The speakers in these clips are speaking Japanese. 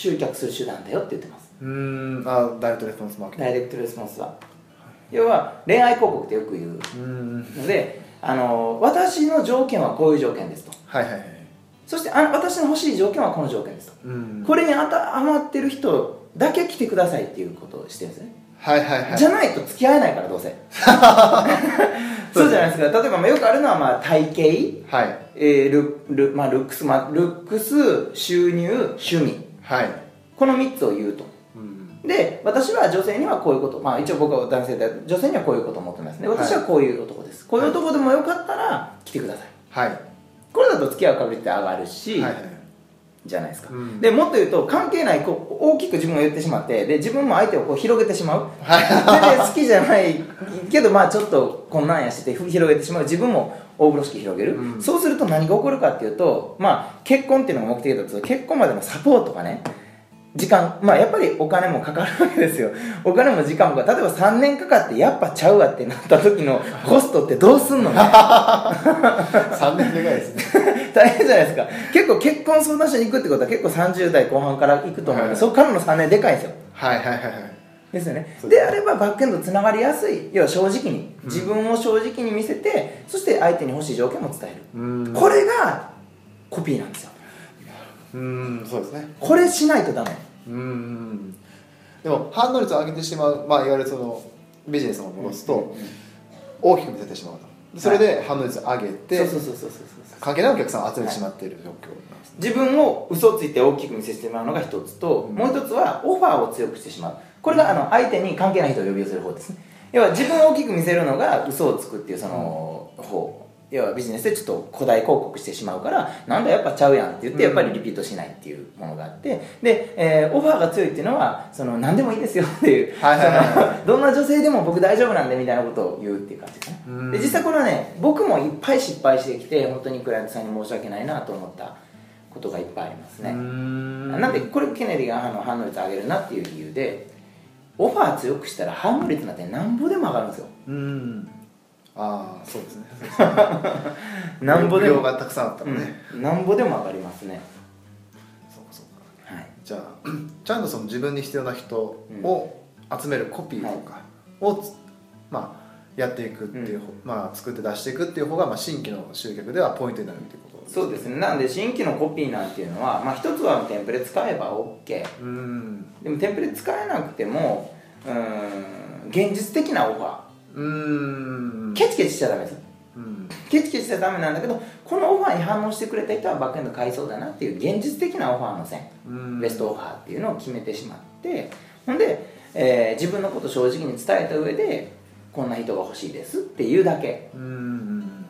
集客する手段だよって言ってます。うーん。あダイレクトレスポンスマーケダイレクトレスポンスは。要は恋愛広告ってよく言う。のであの私の条件はこういう条件ですと。はいはいはい。そしてあ私の欲しい条件はこの条件ですと。うん。これに当てはまってる人だけ来てくださいっていうことをしてるんですね。はいはいはい。じゃないと付き合えないからどうせ。そうじゃないですか。例えばまあよくあるのはまあ体型。はい。えールル,、まあ、ルックス、まあ、ルックス収入趣味はい。この3つを言うと。うんで私は女性にはこういうこと。まあ一応僕は男性で女性にはこういうことを思ってますね。私はこういう男です、こういう男でもよかったら来てください。はい。これだと付き合う確率って上がるし、はいはいじゃないですか、うん。でもっと言うと関係ないこう大きく自分が言ってしまってで自分も相手をこう広げてしまう。はい。全然好きじゃないけどまあちょっとこんなんやして広げてしまう。自分も大風呂敷広げる、うん。そうすると何が起こるかっていうとまあ結婚っていうのが目的だと結婚までのサポートがね時間まあやっぱりお金もかかるわけですよ。お金も時間もかかる。例えば3年かかってやっぱちゃうわってなった時の コストってどうすんのね？3年でかいですね。大変じゃないですか。結構結婚相談所に行くってことは結構30代後半から行くと思う。んで、はい。そこからの3年でかいんですよ。はいはいはいはい。ですよね。でであればバックエンドつながりやすい。要は正直に。自分を正直に見せて、そして相手に欲しい条件も伝える、うん。これがコピーなんですようんそうですね。これしないとダメ。うんでも反応率を上げてしまうまあいわゆるそのビジネスを戻すと、大きく見せてしまうと。でそれで反応率を上げて、そうそうそうそうそうそう関係ないお客さんを集めてしまっている状況なんですね、自分を嘘をついて大きく見せてしまうのが一つと、うん。もう一つはオファーを強くしてしまう。これがあの相手に関係ない人を呼び寄せる方ですね。要は自分を大きく見せるのが嘘をつくっていうその方要はビジネスでちょっと古代広告してしまうからなんだやっぱちゃうやんって言ってやっぱりリピートしないっていうものがあってで、えーオファーが強いっていうのはその何でもいいですよっていう、どんな女性でも僕大丈夫なんでみたいなことを言うっていう感じですねうん。で実際これはね僕もいっぱい失敗してきて本当にクライアントさんに申し訳ないなと思ったことがいっぱいありますね、ん。なんでこれケネディがあの反応率上げるなっていう理由でオファー強くしたら反応率なんてなんぼでも上がるんですよ。うんああそうですね。なんぼでも。量がたくさんあったらね、うん。なんぼでも上がりますね。そうかそうか。はい。じゃあ ちゃんとその自分に必要な人を集めるコピーとかをつ、まあやっていくっていう、まあ作って出していくっていう方が、まあ、新規の集客ではポイントになるっていうことそうですね。なんで新規のコピーなんていうのは、まあ、一つはテンプレ使えば OK うん。でもテンプレ使えなくてもうーん現実的なオファうん。ーケチケチしちゃダメですうん。ケチケチしちゃダメなんだけどこのオファーに反応してくれた人はバックエンド買いそうだなっていう現実的なオファーの線。うん。ベストオファーっていうのを決めてしまって。ほんで、えー自分のことを正直に伝えた上でこんな人が欲しいですっていうだけ。うん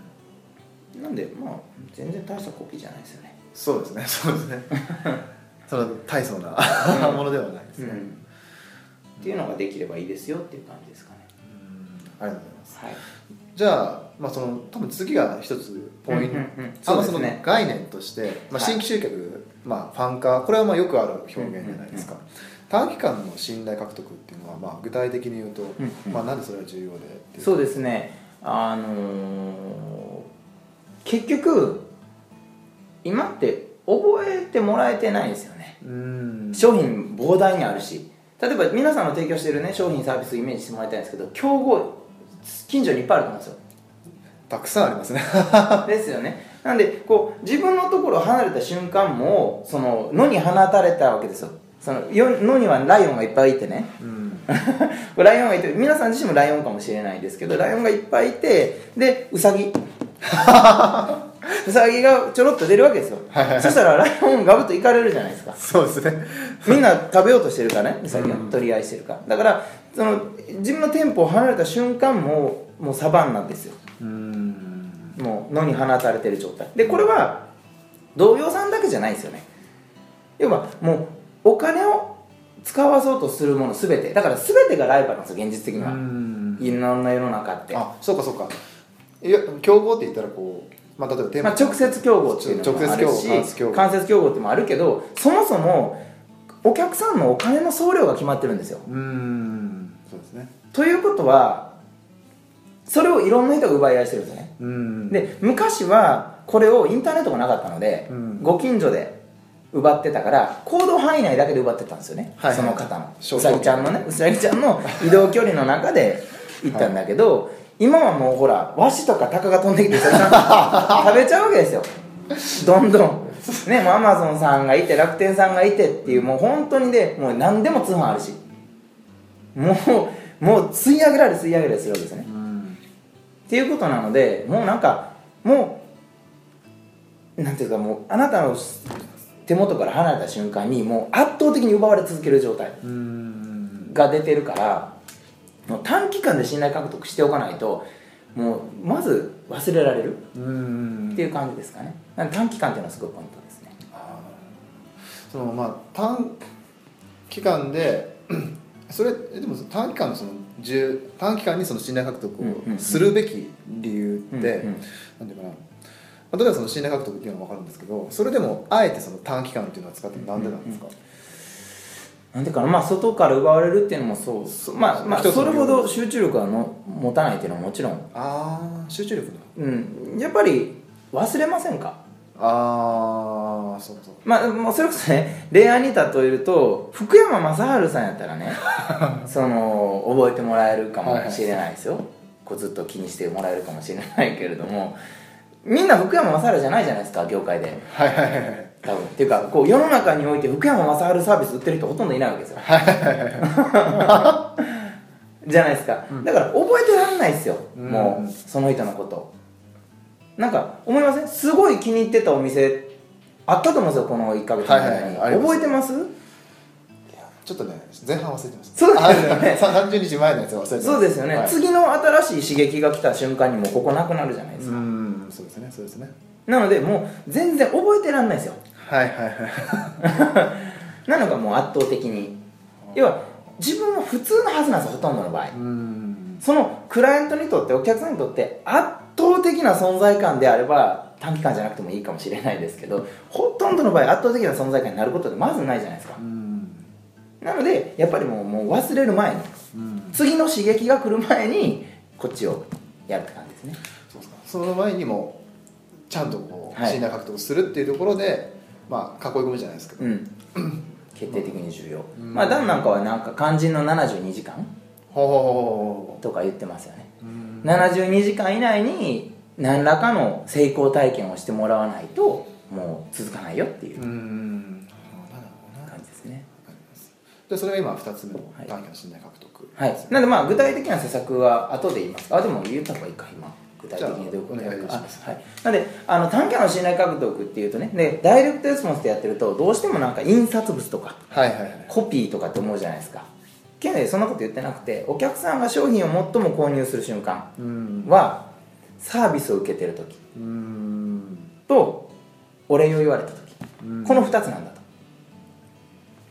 なんでまあ全然大したコピーじゃないですよね。そうですね。そうですね。その大層なものではないですね、うん。っていうのができればいいですよっていう感じですかね。うんありがとうござい。ますはい。じゃあ、まあ、その多分次が一つポイント、うんうんうん。あのその概念として、まあ、はい。新規集客、まあ、ファン化これはまあよくある表現じゃないですか、短期間の信頼獲得っていうのは、まあ、具体的に言うと、うんうん。まあ、なんでそれは重要でそうですね。あのー結局今って覚えてもらえてないですよね。うん。商品膨大にあるし。例えば皆さんの提供しているね商品サービスをイメージしてもらいたいんですけど競合近所にいっぱいあると思うんですよ。たくさんありますね。ですよね。なんでこう自分のところを離れた瞬間もその野に放たれたわけですよ。そのよ野にはライオンがいっぱいいてね。うん。ライオンがいて皆さん自身もライオンかもしれないですけどライオンがいっぱいいてでウサギ。ウ サギがちょろっと出るわけですよ。はいはいはい。そしたらライオンガブッと行かれるじゃないですか。そうですね。みんな食べようとしてるからねウサギがうん取り合いしてるから。だからその自分の店舗を離れた瞬間もうもうサバンナですよ。うん。もう野に放たれてる状態。でこれは同業さんだけじゃないですよね。要はもうお金を使わそうとするもの全て。だから全てがライバルなんですよ現実的には、うん。いろんな世の中って。あそうかそうか。いや競合って言ったらこう、まあ、例えば店舗まあ、直接競合っていうのもある直接し競合間接競合ってもあるけどそもそもお客さんのお金の総量が決まってるんですよ。うんそうですね。ということはそれをいろんな人が奪い合いしてるんですよね。うん。で昔はこれをインターネットがなかったので、うん。ご近所で奪ってたから行動範囲内だけで奪ってたんですよね、はいはいその方の。小うさぎちゃんのねうさぎちゃんの移動距離の中で行ったんだけど、今はもうほらワシとかタカが飛んできてうさ食べちゃうわけですよ。どんどん。ねもうアマゾンさんがいて楽天さんがいてっていうもう本当にでもう何でも通販あるし。もうもう吸い上げられ吸い上げられするわけですよね。うん。っていうことなのでもうなんかもうなんていうかもうあなたの手元から離れた瞬間にもう圧倒的に奪われ続ける状態うん。が出てるから短期間で信頼獲得しておかないともうまず忘れられるうん。っていう感じですかね。短期間っていうのはすごいポイントですね。そのまあ短期間で それでも短期間のその重短期間にその信頼獲得うんうんうん。をするべき理由って、うんうんなんていうかな。まあ例えばその信頼獲得っていうのは分かるんですけどそれでもあえてその短期間っていうのは使ってなんでなんですか、なんでかな。まあ外から奪われるっていうのもそう。そうまあまあそれほど集中力はの持たないっていうのはもちろん。ああ集中力のうん。やっぱり忘れませんか？ああそうそう。まあ、もうそれこそね恋愛に例えると福山雅治さんやったらね その覚えてもらえるかもしれないですよ、こうずっと気にしてもらえるかもしれないけれども。みんな福山雅治じゃないじゃないですか業界で。はいはいはいはい多分。っていうかこう世の中において福山雅治サービス売ってる人ほとんどいないわけですよ。じゃないですか、だから覚えてらんないですよ、うん。もうその人のこと。なんか思いません？すごい気に入ってたお店あったと思うんですよこの1ヶ月の間に、はいはい覚えてます？ちょっとね前半忘れてました。そうですよね。あ30日前のやつ忘れてました。そうですよね、はい。次の新しい刺激が来た瞬間にもうここなくなるじゃないですうか、んそうですねそうですねなのでもう全然覚えてらんないですよはいはいはい。なのがもう圧倒的に。要は自分は普通のはずなんですよほとんどの場合。うん。そのクライアントにとってお客さんにとって圧倒的な存在感であれば短期間じゃなくてもいいかもしれないですけどほとんどの場合圧倒的な存在感になることってまずないじゃないですか。うん。なのでやっぱりもうもう忘れる前にうん。次の刺激が来る前にこっちをやるって感じですね。そうですか。その前にもちゃんとこうはい。信頼獲得するっていうところでまあ囲い込むじゃないですか。うん。決定的に重要、うん。まあダンなんかはなんか肝心の72時間？とか言ってますよね。うん。72時間以内に何らかの成功体験をしてもらわないともう続かないよっていう感じですね。でそれが今2つ目のはい。短期の信頼獲得はい。なんでまあ具体的な施策は後で言います。あでも言った方がいいか今。具体的にどことやるかはい、なんであの短期の信頼獲得っていうとねでダイレクトレスポンスでやってるとどうしてもなんか印刷物とかはいはいはい。コピーとかって思うじゃないですか。けどそんなこと言ってなくてお客さんが商品を最も購入する瞬間うん。はサービスを受けてる時うん。とお礼を言われた時。うん。この2つなんだと。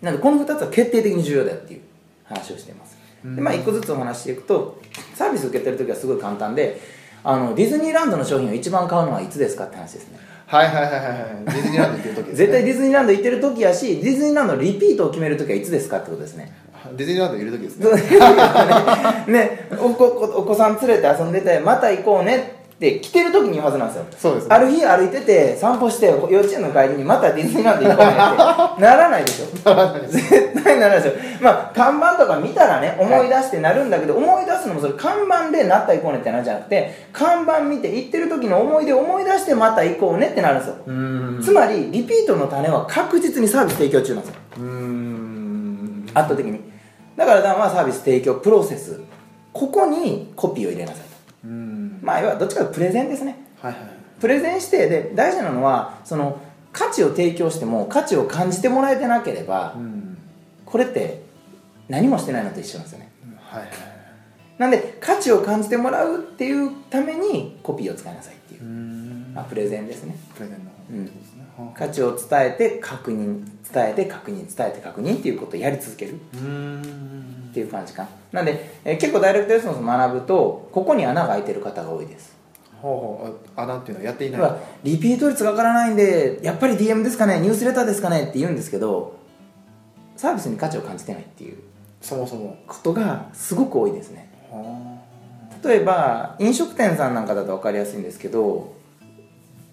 なのでこの2つは決定的に重要だよっていう話をしています。でまあ1個ずつお話していくとサービス受けてる時はすごい簡単であのディズニーランドの商品を一番買うのはいつですかって話ですね。はいはいはいはいはい。ディズニーランド行ってる時ね。絶対ディズニーランド行ってる時やしディズニーランドのリピートを決める時はいつですかってことですね。ディズニーランドいる時ですね。ね。お子お子さん連れて遊んでてまた行こうねって来てる時に言うはずなんですよ。そうです。ねある日歩いてて散歩して幼稚園の帰りにまたディズニーランド行こうねって。ならないでしょ。絶対ならないですよまあ看板とか見たらね思い出してなるんだけど、思い出すのもそれ看板でなった行こうねってなるんじゃなくて看板見て行ってる時の思い出を思い出してまた行こうねってなるんですよ、うん。つまりリピートの種は確実にサービス提供中なんですよ。うん。圧倒的に。だからダンはサービス提供プロセス。ここにコピーを入れなさいまあ要はどっちかというとプレゼンですね。はいはいプレゼンしてで大事なのはその価値を提供しても価値を感じてもらえてなければうん。これって何もしてないのと一緒なんですよね。はいはいなんで価値を感じてもらうっていうためにコピーを使いなさいっていう、ん。まあ、プレゼンですね。プレゼンのね。はあ。価値を伝えて確認伝えて確認伝えて確認っていうことをやり続けるうん。っていう感じかな。なんで、えー結構ダイレクトレスポンスを学ぶとここに穴が開いてる方が多いです。ほうほう。あ穴っていうのはやっていない。リピート率が上がらないんでやっぱり DM ですかねニュースレターですかねって言うんですけどサービスに価値を感じてないっていうそもそも。ことがすごく多いですね。は例えば飲食店さんなんかだと分かりやすいんですけど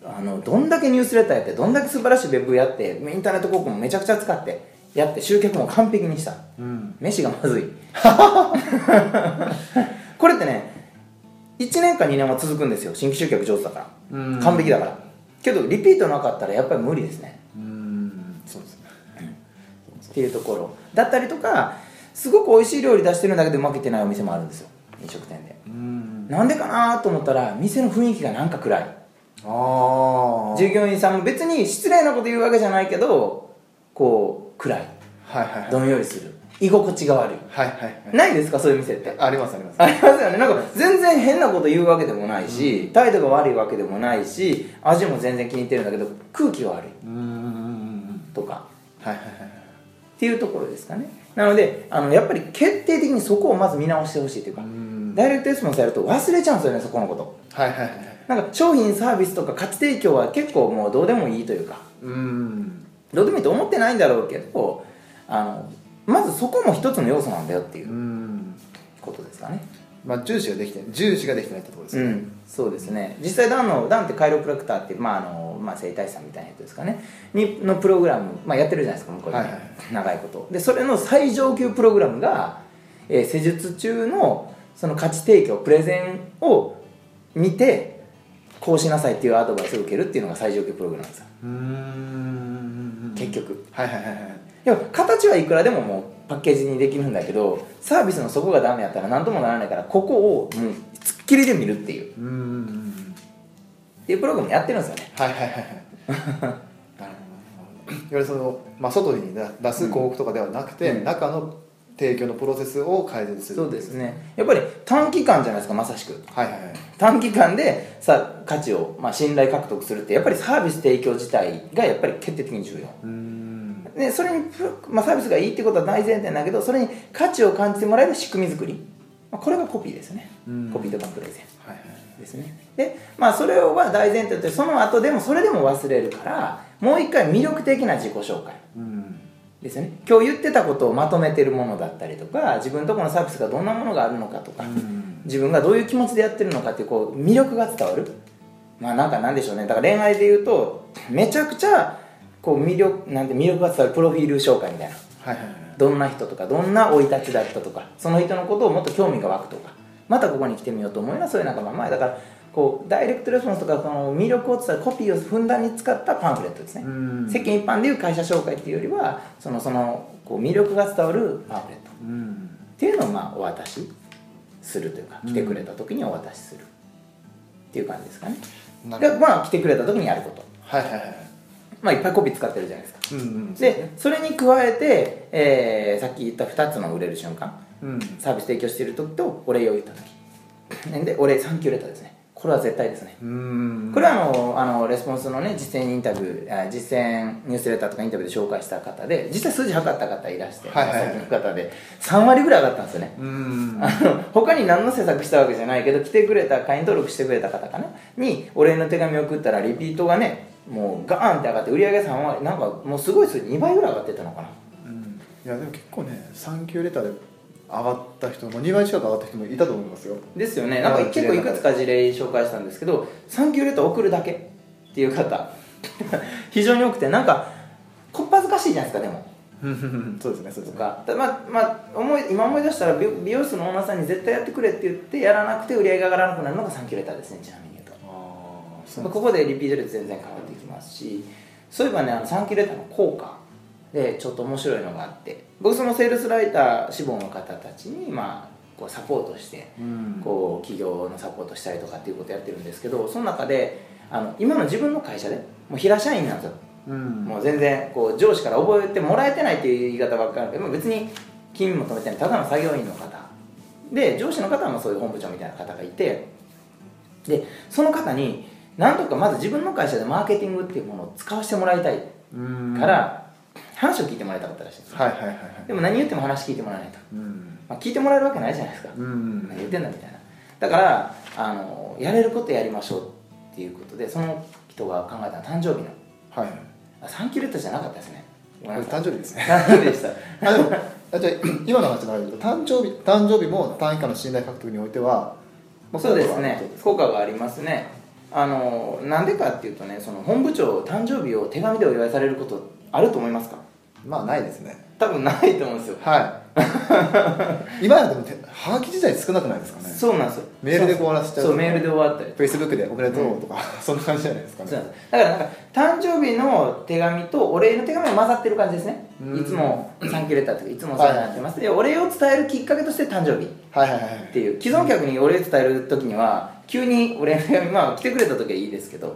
あのどんだけニュースレターやってどんだけ素晴らしいウェブやってインターネット広告もめちゃくちゃ使ってやって集客も完璧にした。うん。飯がまずい。これってね1年か2年は続くんですよ新規集客上手だから。うん。完璧だから。けどリピートなかったらやっぱり無理ですね。うん。そうです。ねっていうところ。だったりとかすごく美味しい料理出してるんだけどうまくいってないお店もあるんですよ。飲食店で。うん。なんでかなと思ったら店の雰囲気がなんか暗い従業員さんも別に失礼なこと言うわけじゃないけどこう暗い。はいはいはい。どんよりする。居心地が悪い。はいはいはい。ないですか？そういう店って。ありますあります。ありますよね。なんか全然変なこと言うわけでもないし、態度が悪いわけでもないし味も全然気に入ってるんだけど空気が悪い。うん。うんうんうんとか。はいはいはいっていうところですかね。なのであのやっぱり決定的にそこをまず見直してほしいというか、うん。ダイレクトレスポンスやると忘れちゃうんですよねそこのこと。はいはいはいなんか商品サービスとか価値提供は結構もうどうでもいいというか。うんどうでもいいと思ってないんだろうけどあのまずそこも一つの要素なんだよっていううんことですかね。まあ重視ができて重視ができてないってところですね。うん、そうですね。実際ダンのダンってカイロプラクターっていう、まああのまあ、整体師さんみたいなやつですかね。にのプログラム、まあ、やってるじゃないですか向こうで、はいはい。長いこと。でそれの最上級プログラムが、えー施術中のその価値提供プレゼンを見てこうしなさいっていうアドバイスを受けるっていうのが最上級プログラムですようーん。結局。はいはいはいはい。でも形はいくらでももうパッケージにできるんだけどサービスのそこがダメやったら何ともならないからここをもうつっきりで見るっていう。うーん。っていうプログラムやってるんですよね。はいはいはいはい。なるほどいわゆるその、まあ、外に出出す広告とかではなくて、うん。中の提供のプロセスを改善する。そうですね。やっぱり短期間じゃないですかまさしく。はいはいはい。短期間でさ価値を、まあ、信頼獲得するってやっぱりサービス提供自体がやっぱり決定的に重要。うーん。でそれにまあ、サービスがいいってことは大前提だけどそれに価値を感じてもらえる仕組み作り、まあ、これがコピーですよね。うん。コピーとかプレゼン。はいはい。ですね。でまあそれは大前提としてその後でもそれでも忘れるからもう一回魅力的な自己紹介。うんですよね。今日言ってたことをまとめてるものだったりとか自分のところのサービスがどんなものがあるのかとか、うん。自分がどういう気持ちでやってるのかっていうこう魅力が伝わる。まあなんかなんでしょうね。だから恋愛で言うとめちゃくちゃこう魅力なんて魅力が伝わるプロフィール紹介みたいな。はいはいはい。どんな人とかどんな生い立ちだったとかその人のことをもっと興味が湧くとかまたここに来てみようと思うようなそういうなんかまあ前だからこうダイレクトレスポンスとかその魅力を伝えるコピーをふんだんに使ったパンフレットですね、うん。世間一般でいう会社紹介っていうよりはそのそのこう魅力が伝わるパンフレット。うん。っていうのをまあお渡しするというかうん。来てくれた時にお渡しする。っていう感じですかね。まあ来てくれた時にやること。はいはいはい。まあいっぱいコピー使ってるじゃないですか。うんうん。でそれに加えて、えーさっき言った2つの売れる瞬間。うん。サービス提供している時とお礼を言った時。でお礼サンキューレターですねこれは絶対ですね。うん。これはあのあのレスポンスのね実践インタビューあ実践ニュースレターとかインタビューで紹介した方で実際数字測った方いらして、はいはい。の方で3割ぐらい上がったんですよね。うん。あの他に何の施策したわけじゃないけど来てくれた会員登録してくれた方かな？にお礼の手紙を送ったらリピートがねもうガーンって上がって売り上げ3割なんかもうすごい数字2倍ぐらい上がってたのかな。うん。いやでも結構ね産休レターで上がった人も2倍近く上がった人もいたと思いますよ。ですよね。なんか結構いくつか事例紹介したんですけどサンキューレター送るだけっていう方 非常に多くてなんかこっぱずかしいじゃないですかでも。そうですねそうですね。とか、まあまあ、思い今思い出したら美美容室のオーナーさんに絶対やってくれって言ってやらなくて売り上げが上がらなくなるのがサンキューレターですねちなみに言うと。ああそうまあここでリピート率全然変わってきますしそういえばねあのサンキューレターの効果でちょっと面白いのがあって僕そのセールスライター志望の方たちにまあこうサポートしてうん。こう企業のサポートしたりとかっていうことやってるんですけどその中であの今の自分の会社でもう平社員なんですよ。うん。もう全然こう上司から覚えてもらえてないっていう言い方ばっかりだけど別に勤務も止めてないただの作業員の方。で上司の方はもうそういう本部長みたいな方がいてでその方に何とかまず自分の会社でマーケティングっていうものを使わせてもらいたいうん。から話を聞いてもらいたかったらしいんですよ。はいはいはいはい。でも何言っても話聞いてもらえないと、うん。まあ、聞いてもらえるわけないじゃないですか。うん。何言ってんだみたいな。だからあのやれることやりましょうっていうことでその人が考えた誕生日の。はい。あサンキューレットじゃなかったですね。誕生日ですね。誕生日でした。あでもあじゃあ今の話の中で言うと誕生日誕生日も単位下の信頼獲得においては、まあそうですね。効果がありますね。あのなんでかっていうとねその本部長誕生日を手紙でお祝いされることあると思いますか？まあないですね。多分ないと思うんですよ。はい。今やでもてはがき自体少なくないですかね？そうなんですよ。メールで終わらせちゃうそうメールで終わったりフェイスブックで「おめでとう」とか、そんな感じじゃないですかね。そうなんです。だからなんか誕生日の手紙とお礼の手紙が混ざってる感じですね。うん。いつもサンキューレターとかいつもお世話になってます。でお礼を伝えるきっかけとして誕生日。はいはいはいっていう。既存客にお礼伝える時には急にお礼の手紙まあ来てくれた時はいいですけど。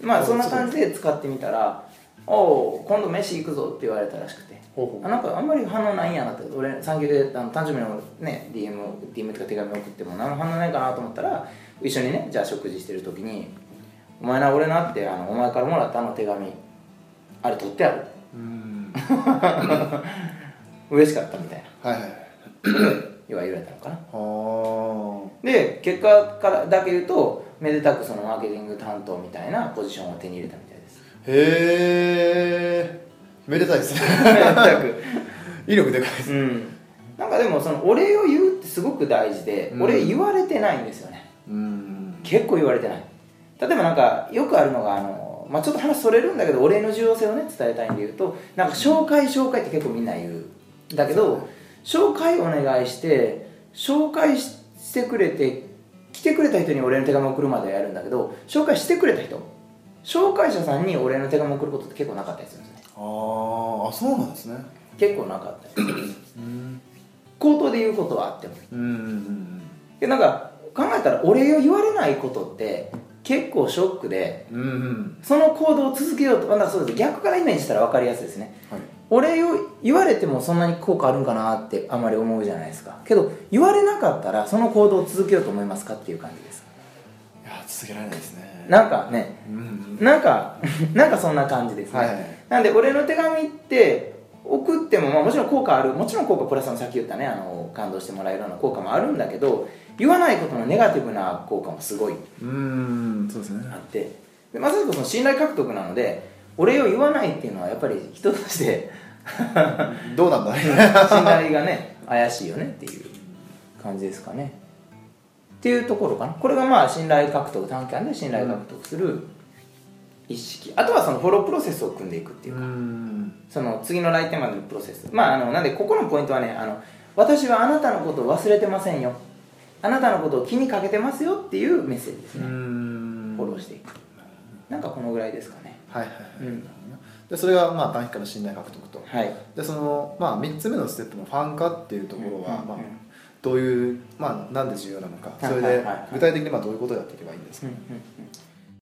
まあそんな感じで使ってみたら「おお今度飯行くぞ」って言われたらしくて。あなんかあんまり反応ないんやなって。俺産休であの誕生日のね DM, DM とか手紙送っても何の反応ないかなと思ったら一緒にねじゃあ食事してる時に「お前な俺な」ってあの「お前からもらったあの手紙あれ取ってある」う。ん。嬉しかったみたいな。はいはい言われたのかな。はで結果からだけ言うとめでたくそのマーケティング担当みたいなポジションを手に入れたみたいですあへえめでたいですね。威力でかいですうん。なんかでもそのお礼を言うってすごく大事で、うん。お礼言われてないんですよね。うん。結構言われてない。例えばなんかよくあるのがあの、まあ、ちょっと話それるんだけどお礼の重要性をね伝えたいんで言うとなんか紹介紹介って結構みんな言う。だけど紹介お願いして紹介してくれて来てくれた人にお礼の手紙を送るまではやるんだけど紹介してくれた人紹介者さんにお礼の手紙を送ることって結構なかったりするんですね。あーあそうなんですね。結構なかったりするうん。口頭で言うことはあっても。うんうんでなんか考えたらお礼を言われないことって結構ショックでうんうんうん。その行動を続けようと、まあ、そうです逆からイメージしたら分かりやすいですね。はい。お礼を言われてもそんなに効果あるんかなってあまり思うじゃないですか。けど言われなかったらその行動を続けようと思いますかっていう感じです続けられないですね。なんかねうん。うんなんか なんかそんな感じですね、はい。はいなんでお礼の手紙って送っても、まあ、もちろん効果あるもちろん効果プラスのさっき言ったねあの感動してもらえるような効果もあるんだけど言わないことのネガティブな効果もすごいうんそうですね。あって。でまさしくその信頼獲得なのでお礼を言わないっていうのはやっぱり人としてどうなんだ 信頼がね怪しいよねっていう感じですかねっていうところかな。これがまあ信頼獲得短期間で信頼獲得する意識。あとはそのフォロープロセスを組んでいくっていうか、ん。その次の来店までのプロセス。まああのなんでここのポイントはねあの私はあなたのことを忘れてませんよ。あなたのことを気にかけてますよっていうメッセージですね、ん。フォローしていく。なんかこのぐらいですかね。はいはいはい、うん。でそれがまあ短期間の信頼獲得と。はい。でその、まあ、3つ目のステップのファン化っていうところは、まあうんうん。うん、どういう、まあ、なんで重要なのか。それで具体的にまあどういうことをやっていけばいいんですか、うんうんうん